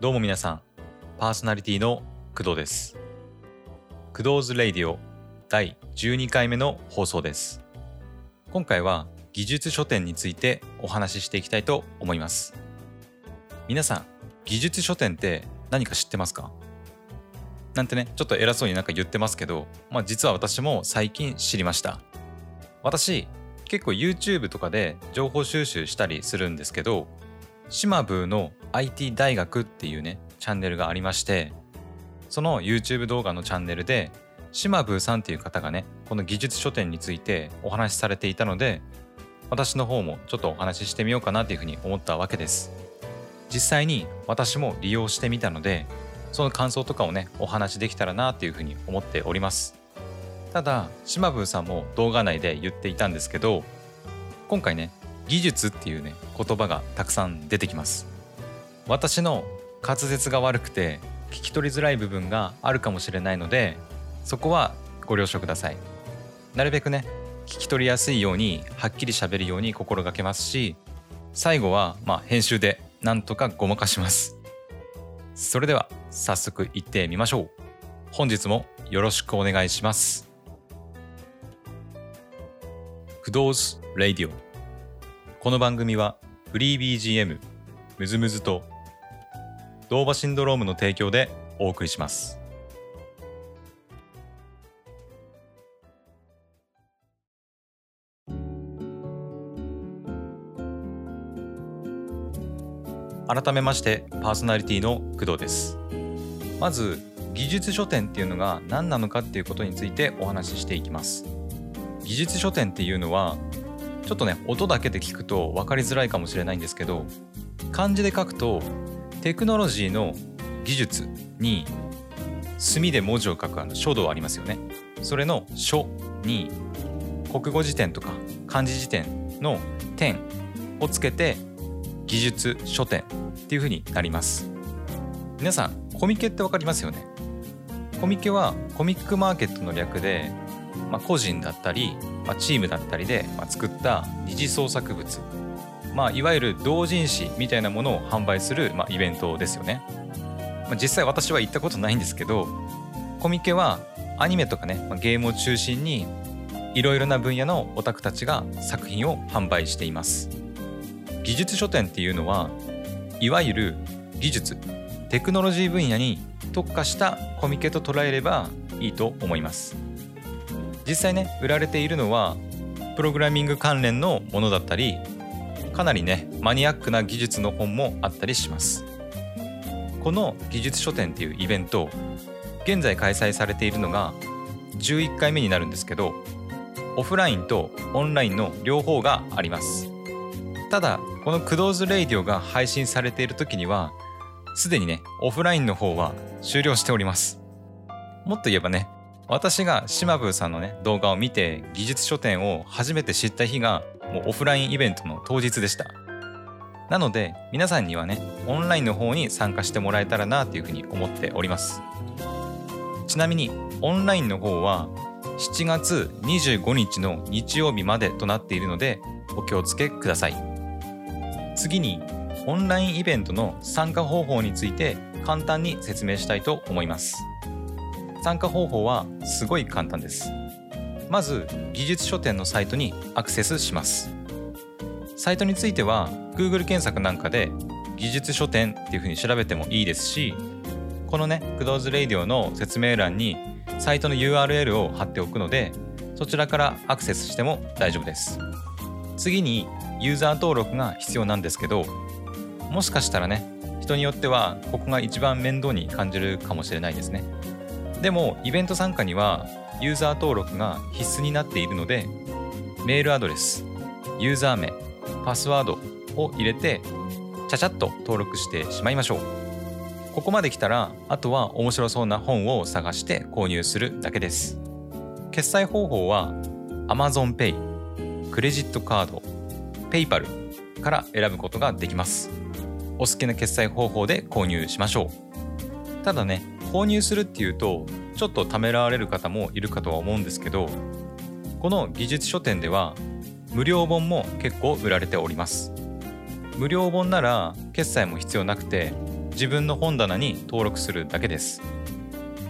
どうも皆さん、パーソナリティの工藤です。工藤ズレイディオ第12回目の放送です。今回は技術書店についてお話ししていきたいと思います。皆さん、技術書店って何か知ってますか？なんてね、ちょっと偉そうになんか言ってますけど、まあ実は私も最近知りました。私、結構 YouTube とかで情報収集したりするんですけど、シマブーの IT 大学っていうね、チャンネルがありまして、その YouTube 動画のチャンネルで、シマブーさんっていう方がね、この技術書店についてお話しされていたので、私の方もちょっとお話ししてみようかなというふうに思ったわけです。実際に私も利用してみたので、その感想とかをね、お話しできたらなっていうふうに思っております。ただ、シマブーさんも動画内で言っていたんですけど、今回ね、技術っていうね、言葉がたくさん出てきます。私の滑舌が悪くて聞き取りづらい部分があるかもしれないので、そこはご了承ください。なるべくね、聞き取りやすいようにはっきり喋るように心がけますし、最後はまあ編集でなんとかごまかします。それでは早速行ってみましょう。本日もよろしくお願いします。不動ズレディオこの番組はフリー BGM ムズムズとドーバシンドロームの提供でお送りします。改めましてパーソナリティの工藤です。まず技術書店っていうのが何なのかっていうことについてお話ししていきます。技術書店っていうのはちょっとね音だけで聞くと分かりづらいかもしれないんですけど漢字で書くとテクノロジーの技術に墨で文字を書くあの書道ありますよね。それの書に国語辞典とか漢字辞典の点をつけて技術書店っていう風になります。皆さんコミケって分かりますよね？コミケはコミックマーケットの略でまあ、個人だったり、まあ、チームだったりで、ま、作った二次創作物、まあ、いわゆる同人誌みたいなものを販売する、まあ、イベントですよね、まあ、実際私は行ったことないんですけどコミケはアニメとかね、まあ、ゲームを中心にいろいろな分野のオタクたちが作品を販売しています。技術書店っていうのはいわゆる技術テクノロジー分野に特化したコミケと捉えればいいと思います。実際ね売られているのはプログラミング関連のものだったりかなりねマニアックな技術の本もあったりします。この技術書店っていうイベント現在開催されているのが11回目になるんですけどオフラインとオンラインの両方があります。ただこの「クドーズレイディオ」が配信されている時にはすでにねオフラインの方は終了しております。もっと言えばね私がシマブーさんのね動画を見て技術書店を初めて知った日がもうオフラインイベントの当日でした。なので皆さんにはねオンラインの方に参加してもらえたらなというふうに思っております。ちなみにオンラインの方は7月25日の日曜日までとなっているのでお気をつけください。次にオンラインイベントの参加方法について簡単に説明したいと思います。参加方法はすごい簡単です。まず技術書店のサイトにアクセスします。サイトについては Google 検索なんかで技術書店っていうふうに調べてもいいですしこのねクドーズレイディオの説明欄にサイトの URL を貼っておくのでそちらからアクセスしても大丈夫です。次にユーザー登録が必要なんですけどもしかしたらね人によってはここが一番面倒に感じるかもしれないですね。でもイベント参加にはユーザー登録が必須になっているのでメールアドレスユーザー名パスワードを入れてちゃちゃっと登録してしまいましょう。ここまで来たらあとは面白そうな本を探して購入するだけです。決済方法は AmazonPay クレジットカード PayPal から選ぶことができます。お好きな決済方法で購入しましょう。ただね購入するっていうとちょっとためらわれる方もいるかとは思うんですけどこの技術書店では無料本も結構売られております。無料本なら決済も必要なくて自分の本棚に登録するだけです。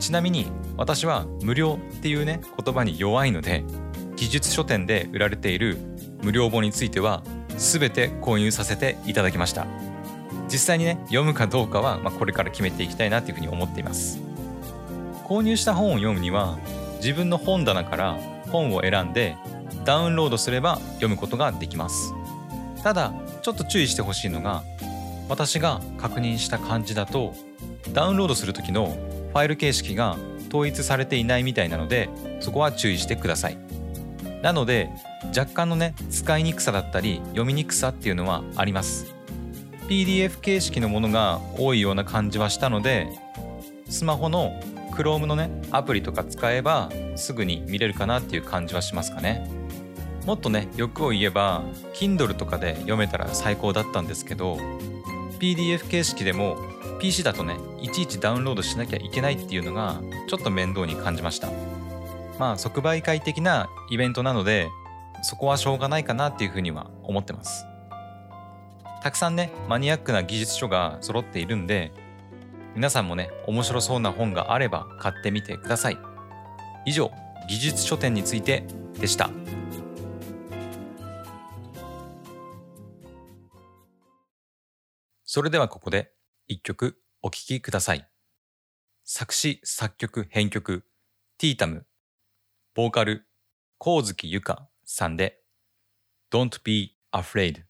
ちなみに私は無料っていうね言葉に弱いので技術書店で売られている無料本については全て購入させていただきました。実際にね読むかどうかは、まあ、これから決めていきたいなというふうに思っています。購入した本を読むには自分の本棚から本を選んでダウンロードすれば読むことができます。ただちょっと注意してほしいのが私が確認した感じだとダウンロードする時のファイル形式が統一されていないみたいなのでそこは注意してください。なので若干のね使いにくさだったり読みにくさっていうのはあります。PDF 形式のものが多いような感じはしたのでスマホの Chrome のねアプリとか使えばすぐに見れるかなっていう感じはしますかね。もっとね欲を言えば Kindle とかで読めたら最高だったんですけど PDF 形式でも PC だとねいちいちダウンロードしなきゃいけないっていうのがちょっと面倒に感じました。まあ即売会的なイベントなのでそこはしょうがないかなっていうふうには思ってます。たくさんねマニアックな技術書が揃っているんで皆さんもね面白そうな本があれば買ってみてください。以上技術書店についてでした。それではここで一曲お聴きください。作詞作曲編曲ティータムボーカル光月ゆかさんで Don't be afraid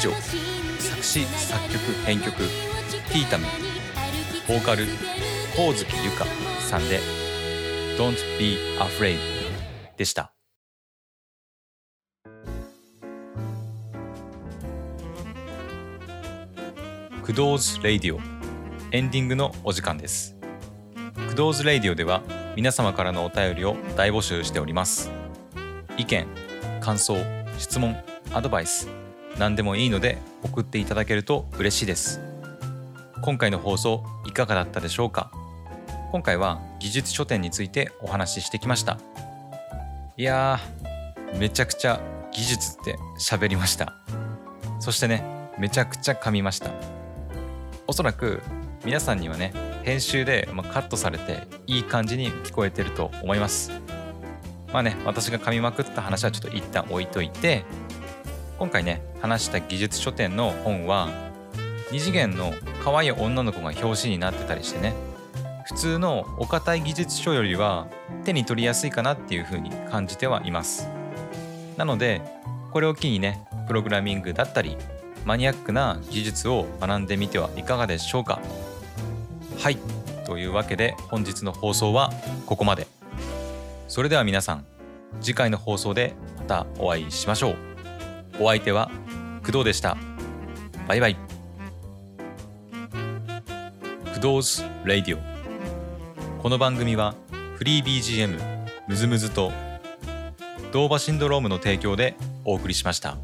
上作詞作曲編曲ティータムボーカル光月ゆかさんで「Don't Be Afraid」でした「Kudo's Radio」エンディングのお時間です。 Kudo's Radio では皆様からのお便りを大募集しております。意見感想質問アドバイス何でもいいので送っていただけると嬉しいです。今回の放送いかがだったでしょうか？今回は技術書店についてお話ししてきました。いやーめちゃくちゃ技術って喋りました。そしてねめちゃくちゃ噛みました。おそらく皆さんにはね編集でまカットされていい感じに聞こえてると思います。まあね私が噛みまくった話はちょっと一旦置いといて今回ね話した技術書店の本は二次元の可愛い女の子が表紙になってたりしてね普通のお堅い技術書よりは手に取りやすいかなっていう風に感じてはいます。なのでこれを機にねプログラミングだったりマニアックな技術を学んでみてはいかがでしょうか。はいというわけで本日の放送はここまで。それでは皆さん次回の放送でまたお会いしましょう。お相手は工藤でした。バイバイ。 Kudo's Radio。この番組はフリー BGM MusMus と DOVA-SYNDROME の提供でお送りしました。